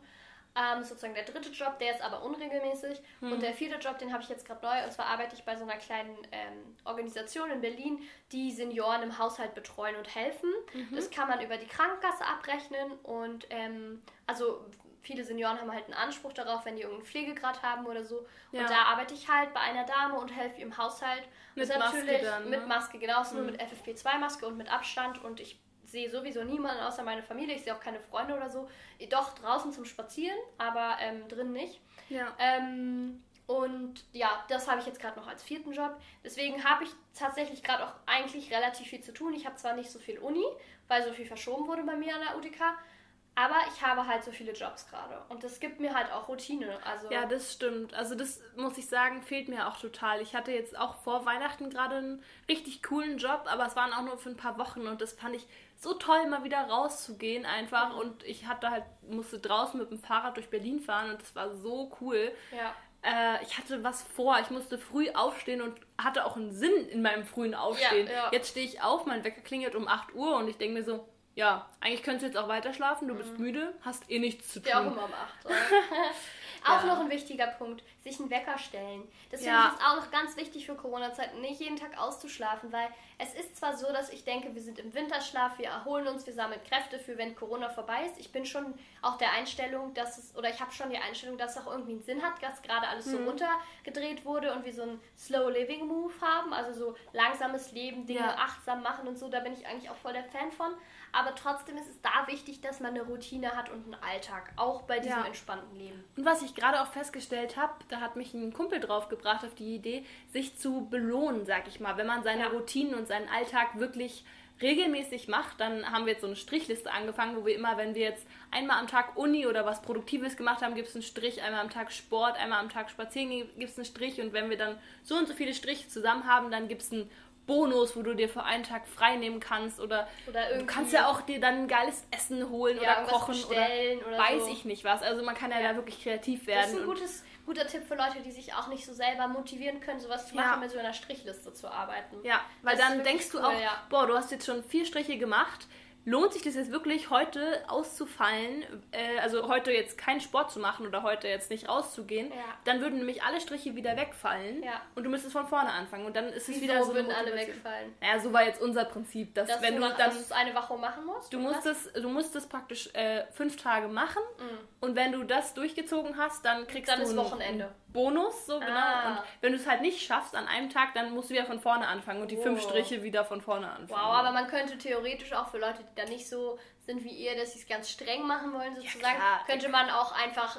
Ähm, sozusagen der dritte Job, der ist aber unregelmäßig. Hm. Und der vierte Job, den habe ich jetzt gerade neu. Und zwar arbeite ich bei so einer kleinen ähm, Organisation in Berlin, die Senioren im Haushalt betreuen und helfen. Mhm. Das kann man über die Krankenkasse abrechnen. Und ähm, also viele Senioren haben halt einen Anspruch darauf, wenn die irgendeinen Pflegegrad haben oder so. Ja. Und da arbeite ich halt bei einer Dame und helfe im Haushalt. Mit Maske dann, ne? Mit Maske, genauso mhm. nur mit FFP2-Maske und mit Abstand. Und ich sehe sowieso niemanden außer meine Familie. Ich sehe auch keine Freunde oder so. Doch draußen zum Spazieren, aber ähm, drin nicht. Ja. Ähm, und ja, das habe ich jetzt gerade noch als vierten Job. Deswegen habe ich tatsächlich gerade auch eigentlich relativ viel zu tun. Ich habe zwar nicht so viel Uni, weil so viel verschoben wurde bei mir an der UTK, aber ich habe halt so viele Jobs gerade und das gibt mir halt auch Routine. Also ja, das stimmt. Also das muss ich sagen, fehlt mir auch total. Ich hatte jetzt auch vor Weihnachten gerade einen richtig coolen Job, aber es waren auch nur für ein paar Wochen und das fand ich so toll, mal wieder rauszugehen einfach. Mhm. Und ich hatte halt, musste draußen mit dem Fahrrad durch Berlin fahren und das war so cool. Ja. Äh, ich hatte was vor. Ich musste früh aufstehen und hatte auch einen Sinn in meinem frühen Aufstehen. Ja, ja. Jetzt stehe ich auf, mein Wecker klingelt um 8 Uhr und ich denke mir so, ja, eigentlich könntest du jetzt auch weiter schlafen, du bist mhm. müde, hast eh nichts zu tun. Ja, auch immer um 8. auch ja. noch ein wichtiger Punkt, sich einen Wecker stellen. Das ja. ich auch noch ganz wichtig für Corona-Zeiten, nicht jeden Tag auszuschlafen, weil es ist zwar so, dass ich denke, wir sind im Winterschlaf, wir erholen uns, wir sammeln Kräfte für, wenn Corona vorbei ist. Ich bin schon auch der Einstellung, dass es, oder ich habe schon die Einstellung, dass es auch irgendwie einen Sinn hat, dass gerade alles so mhm. runtergedreht wurde und wir so einen Slow Living Move haben, also so langsames Leben, Dinge ja. achtsam machen und so, da bin ich eigentlich auch voll der Fan von aber trotzdem ist es da wichtig, dass man eine Routine hat und einen Alltag, auch bei diesem ja. entspannten Leben. Und was ich gerade auch festgestellt habe, da hat mich ein Kumpel drauf gebracht auf die Idee, sich zu belohnen, sag ich mal, wenn man seine ja. Routinen und seinen Alltag wirklich regelmäßig macht, dann haben wir jetzt so eine Strichliste angefangen, wo wir immer, wenn wir jetzt einmal am Tag Uni oder was Produktives gemacht haben, gibt es einen Strich, einmal am Tag Sport, einmal am Tag Spazieren gibt es einen Strich und wenn wir dann so und so viele Striche zusammen haben, dann gibt es einen Bonus, wo du dir für einen Tag frei nehmen kannst oder, Oder du kannst ja auch dir dann ein geiles Essen holen Ja, oder kochen oder, oder weiß so. ich nicht was. Also man kann ja, Ja. da wirklich kreativ Das werden. ist ein gutes, guter Tipp für Leute, die sich auch nicht so selber motivieren können, sowas zu Ja. machen, mit so einer Strichliste zu arbeiten. Ja, weil Das dann denkst du cool, auch, ja. boah, du hast jetzt schon vier Striche gemacht. Lohnt sich das jetzt wirklich heute auszufallen, äh, also heute jetzt keinen Sport zu machen oder heute jetzt nicht rauszugehen, Ja. dann würden nämlich alle Striche wieder wegfallen Ja. und du müsstest von vorne anfangen und dann ist es wieder so würden alle wegfallen? Naja, so war jetzt unser Prinzip, dass, Dass wenn du dann dass du es eine Woche machen musst? Du musst, es, du musst es praktisch äh, fünf Tage machen Mhm. und wenn du das durchgezogen hast, dann kriegst Dann du ist einen, Wochenende. einen Bonus, so genau. Ah. Und wenn du es halt nicht schaffst an einem Tag, dann musst du wieder von vorne anfangen und die fünf Oh. Striche wieder von vorne anfangen. Wow, aber man könnte theoretisch auch für Leute, die da nicht so sind wie ihr, dass sie es ganz streng machen wollen, sozusagen, klar. könnte man auch einfach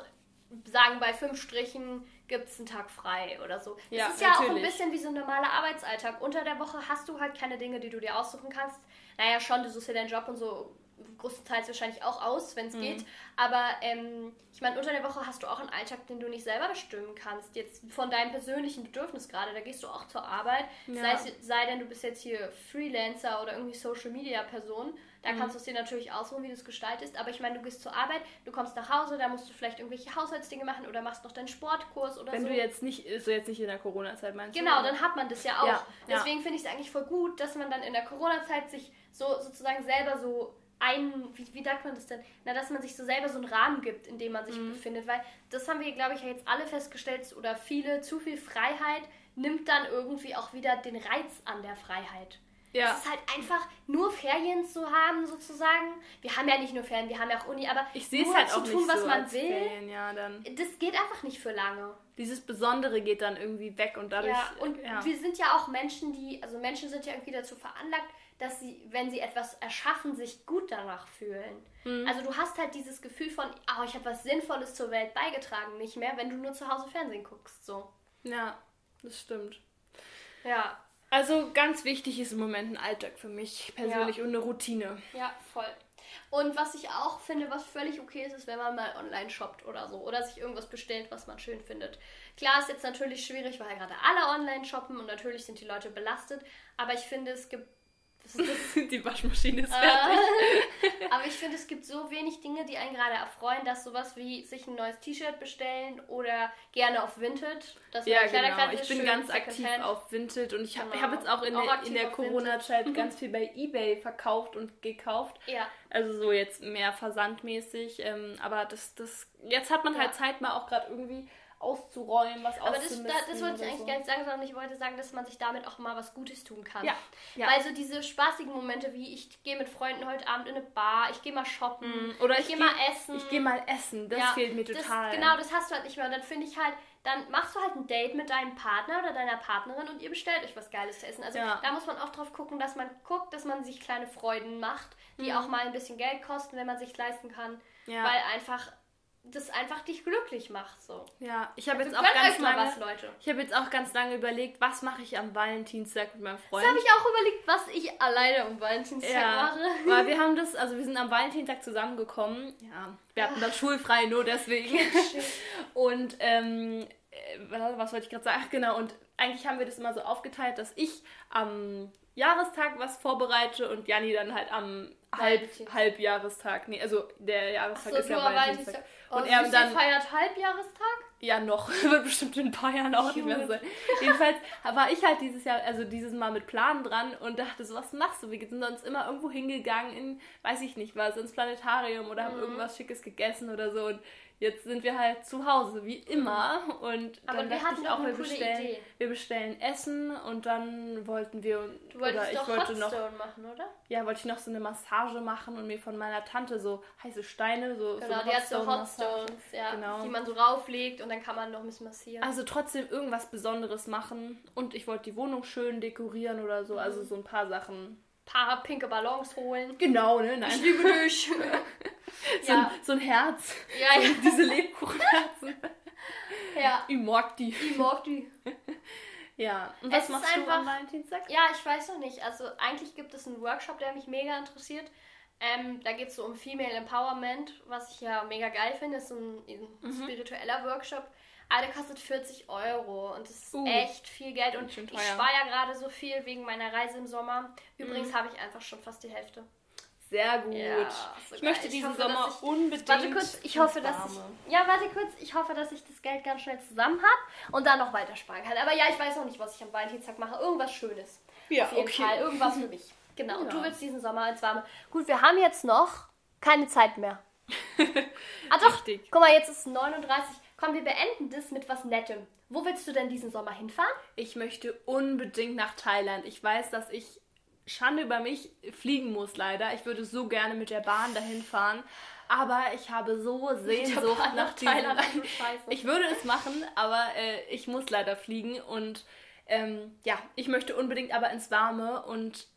sagen, bei fünf Strichen gibt es einen Tag frei oder so. Das Ja, ist ja auch ein natürlich. bisschen wie so ein normaler Arbeitsalltag. Unter der Woche hast du halt keine Dinge, die du dir aussuchen kannst. Naja, schon, du suchst dir deinen Job und so größtenteils wahrscheinlich auch aus, wenn es Mhm. geht. Aber ähm, ich meine, unter der Woche hast du auch einen Alltag, den du nicht selber bestimmen kannst. Jetzt von deinem persönlichen Bedürfnis gerade, da gehst du auch zur Arbeit. Ja. Sei, sei denn, du bist jetzt hier Freelancer oder irgendwie Social Media Person. Da Mhm. kannst du es dir natürlich aussuchen, wie du es gestaltest. Aber ich meine, du gehst zur Arbeit, du kommst nach Hause, da musst du vielleicht irgendwelche Haushaltsdinge machen oder machst noch deinen Sportkurs oder wenn so. du jetzt nicht, so jetzt nicht in der Corona-Zeit meinst du? Genau, dann hat man das ja auch. Ja, ja. Deswegen finde ich es eigentlich voll gut, dass man dann in der Corona-Zeit sich so sozusagen selber so ein, wie, wie sagt man das denn? Na, dass man sich so selber so einen Rahmen gibt, in dem man sich Mhm. befindet. Weil das haben wir, glaube ich, ja jetzt alle festgestellt, oder viele, zu viel Freiheit nimmt dann irgendwie auch wieder den Reiz an der Freiheit. Ja. Es ist halt einfach nur Ferien zu haben, sozusagen. Wir haben ja nicht nur Ferien, wir haben ja auch Uni, aber Ich sehe es halt zu auch tun, nicht was so man will, Ferien, ja, dann. das geht einfach nicht für lange. Dieses Besondere geht dann irgendwie weg und dadurch. Ja, und ja. wir sind ja auch Menschen, die, also Menschen sind ja irgendwie dazu veranlagt, dass sie, wenn sie etwas erschaffen, sich gut danach fühlen. Mhm. Also du hast halt dieses Gefühl von, oh, ich habe was Sinnvolles zur Welt beigetragen, nicht mehr, wenn du nur zu Hause Fernsehen guckst, so. ja, das stimmt. Ja, Also ganz wichtig ist im Moment ein Alltag für mich persönlich Ja. und eine Routine. ja, voll. Und was ich auch finde, was völlig okay ist, ist, wenn man mal online shoppt oder so. Oder sich irgendwas bestellt, was man schön findet. Klar ist jetzt natürlich schwierig, weil gerade alle online shoppen und natürlich sind die Leute belastet. Aber ich finde, es gibt. Die Waschmaschine ist fertig. Äh, aber ich finde, es gibt so wenig Dinge, die einen gerade erfreuen, dass sowas wie sich ein neues T-Shirt bestellen oder gerne auf Vinted. Das Ja, genau. Ich bin ganz aktiv auf Vinted und ich habe Genau. hab jetzt auch in Auch der, in der. Corona-Zeit ganz viel bei Ebay verkauft und gekauft. Ja, Also so jetzt mehr versandmäßig. Ähm, aber das, das, jetzt hat man Ja. halt Zeit, mal auch gerade irgendwie auszuräumen, was aber das, da, das wollte ich eigentlich so. gar nicht sagen, sondern ich wollte sagen, dass man sich damit auch mal was Gutes tun kann. Ja, ja. Weil so diese spaßigen Momente wie ich gehe mit Freunden heute Abend in eine Bar, ich gehe mal shoppen, Mm, Oder ich, gehe geh- mal essen. Ich gehe mal essen. Das Ja, fehlt mir das- total. genau, das hast du halt nicht mehr. Und dann finde ich halt, dann machst du halt ein Date mit deinem Partner oder deiner Partnerin und ihr bestellt euch was Geiles zu essen. Also Ja. da muss man auch drauf gucken, dass man guckt, dass man sich kleine Freuden macht, die Mhm. auch mal ein bisschen Geld kosten, wenn man sich leisten kann. Ja. Weil einfach das einfach dich glücklich macht. So. Ja, ich habe Also jetzt auch ganz lange, was, Leute. ich habe jetzt auch ganz lange überlegt, was mache ich am Valentinstag mit meinem Freund. Das habe ich auch überlegt, was ich alleine um Valentinstag ja, mache. weil wir haben das, also wir sind am Valentinstag zusammengekommen. Ja, wir hatten das schulfrei, nur deswegen. Und ähm, äh, was wollte ich gerade sagen? Ach, genau. Und eigentlich haben wir das immer so aufgeteilt, dass ich am Jahrestag was vorbereite und Janni dann halt am Halb. Halbjahrestag. Nee, also der Jahrestag So, ist ja Valentinstag. Valentinstag. Und er dann feiert Halbjahrestag? ja, noch. Wird bestimmt in ein paar Jahren auch nicht mehr sein. Jedenfalls war ich halt dieses Jahr, also dieses Mal mit Plan dran und dachte so, was machst du? Wir sind sonst immer irgendwo hingegangen in, weiß ich nicht was, ins Planetarium oder haben Mhm. irgendwas Schickes gegessen oder so. Und jetzt sind wir halt zu Hause, wie immer. Und Aber dann wir dachte hatten ich auch, eine wir bestellen, Idee. wir bestellen Essen und dann wollten wir, Du wolltest oder ich doch wollte noch, Hotstone machen, oder? ja, wollte ich noch so eine Massage machen und mir von meiner Tante so heiße Steine, so, so Genau, eine die hat so. Hotstones, ja, Genau. die man so rauflegt und dann kann man noch ein bisschen massieren. Also trotzdem irgendwas Besonderes machen. Und ich wollte die Wohnung schön dekorieren oder so. Also so ein paar Sachen. Paar pinke Ballons holen. Genau, ne? Nein. Ich liebe dich. So, ja. ein, so ein Herz. ja, ja, Diese Lebkuchenherzen. ja. Ich mag die. Ich mag die. Ja. Und Es was ist machst du einfach- am Valentinstag? Ja, ich weiß noch nicht. Also eigentlich gibt es einen Workshop, der mich mega interessiert. Ähm, da geht es so um Female Empowerment, was ich ja mega geil finde. Ist so ein, ein Mhm. spiritueller Workshop. Der kostet 40 Euro und das ist Uh. echt viel Geld. Und ich spare ja gerade so viel wegen meiner Reise im Sommer. Übrigens Mhm. habe ich einfach schon fast die Hälfte. Sehr gut. Ja, so ich geil. möchte Ich diesen hoffe, Sommer ich- unbedingt. Warte kurz, ich hoffe, dass ich. Ja, warte kurz, ich hoffe, dass ich das Geld ganz schnell zusammen habe und dann noch weiter sparen kann. Aber ja, ich weiß noch nicht, was ich am Valentinstag mache. Irgendwas Schönes. Ja, Auf jeden okay. Fall. Irgendwas für mich. Genau. Und Ja. du willst diesen Sommer ins Warme. Gut, wir haben jetzt noch keine Zeit mehr. ah doch, Richtig. guck mal, jetzt ist es 39. Komm, wir beenden das mit was Nettem. Wo willst du denn diesen Sommer hinfahren? Ich möchte unbedingt nach Thailand. Ich weiß, dass ich Schande über mich fliegen muss, leider. Ich würde so gerne mit der Bahn dahin fahren. Aber ich habe so Sehnsucht nach Thailand. Ich würde es machen, aber äh, ich muss leider fliegen. Und ähm, ja, ich möchte unbedingt aber ins Warme. Und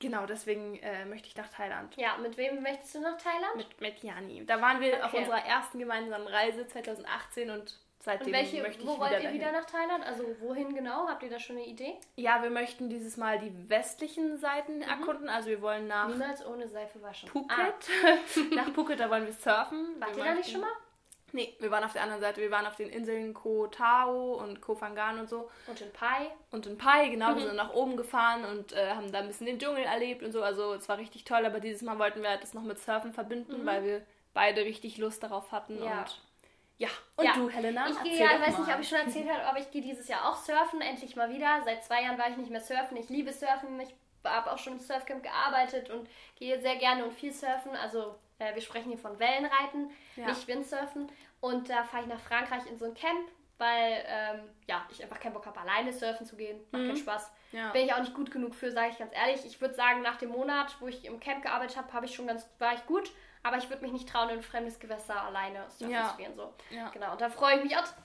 genau deswegen äh, möchte ich nach Thailand. Ja, mit wem möchtest du nach Thailand? Mit, mit Jani. Da waren wir auf Okay. unserer ersten gemeinsamen Reise 2018 und seitdem Und welche, möchte ich wo wieder wollt ihr dahin. wieder nach Thailand? Also wohin genau? Habt ihr da schon eine Idee? Ja, wir möchten dieses Mal die westlichen Seiten erkunden. Also wir wollen nach Niemals ohne Seife waschen. Phuket. Ah, nach Phuket, da wollen wir surfen. wart wir ihr da nicht schon mal? Nee, wir waren auf der anderen Seite. Wir waren auf den Inseln Koh Tao und Koh Phangan und so. Und in Pai? Und in Pai, genau, Mhm. wir sind nach oben gefahren und äh, haben da ein bisschen den Dschungel erlebt und so. Also es war richtig toll, aber dieses Mal wollten wir das noch mit Surfen verbinden, weil wir beide richtig Lust darauf hatten. Mhm. Ja. Und ja, und Ja. du, Helena? Ich gehe ja, ich weiß nicht, ob ich schon erzählt habe, aber ich gehe dieses Jahr auch surfen, endlich mal wieder. Seit zwei Jahren war ich nicht mehr surfen. Ich liebe surfen. Ich habe auch schon im Surfcamp gearbeitet und gehe sehr gerne und viel surfen. Also äh, wir sprechen hier von Wellenreiten, Ja. nicht Windsurfen. Und da fahre ich nach Frankreich in so ein Camp, weil ähm, ja, ich einfach keinen Bock habe, alleine surfen zu gehen. Macht keinen Spaß. Mhm. Ja. Bin ich auch nicht gut genug für, sage ich ganz ehrlich. Ich würde sagen, nach dem Monat, wo ich im Camp gearbeitet habe, habe ich schon ganz, war ich gut. Aber ich würde mich nicht trauen, in ein fremdes Gewässer alleine surfen Ja. zu gehen. So. Ja. Genau, und da freue ich mich auch total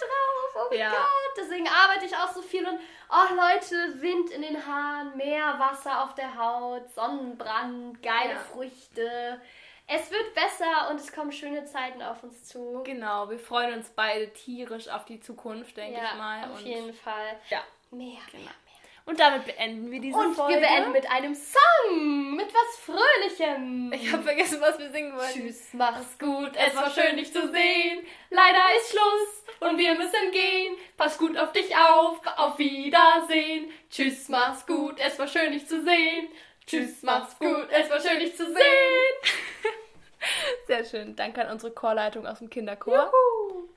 drauf. Oh mein Ja. Gott, deswegen arbeite ich auch so viel und oh Leute, Wind in den Haaren, Meerwasser auf der Haut, Sonnenbrand, geile. Früchte. Es wird besser und es kommen schöne Zeiten auf uns zu. Genau, wir freuen uns beide tierisch auf die Zukunft, denke ja, ich mal. auf und, jeden Fall. Ja. Mehr, mehr, mehr. und damit beenden wir diese Und Folge. wir beenden mit einem Song, mit was Fröhlichem. Ich habe vergessen, was wir singen wollten. Tschüss, mach's gut, Es war schön, dich zu sehen. Leider ist Schluss und wir müssen gehen. Pass gut auf dich auf. Auf Wiedersehen. Tschüss, mach's gut. Es war schön, dich zu sehen. Tschüss, mach's gut. Es war schön, dich zu sehen. Sehr schön. Danke an unsere Chorleitung aus dem Kinderchor. Juhu.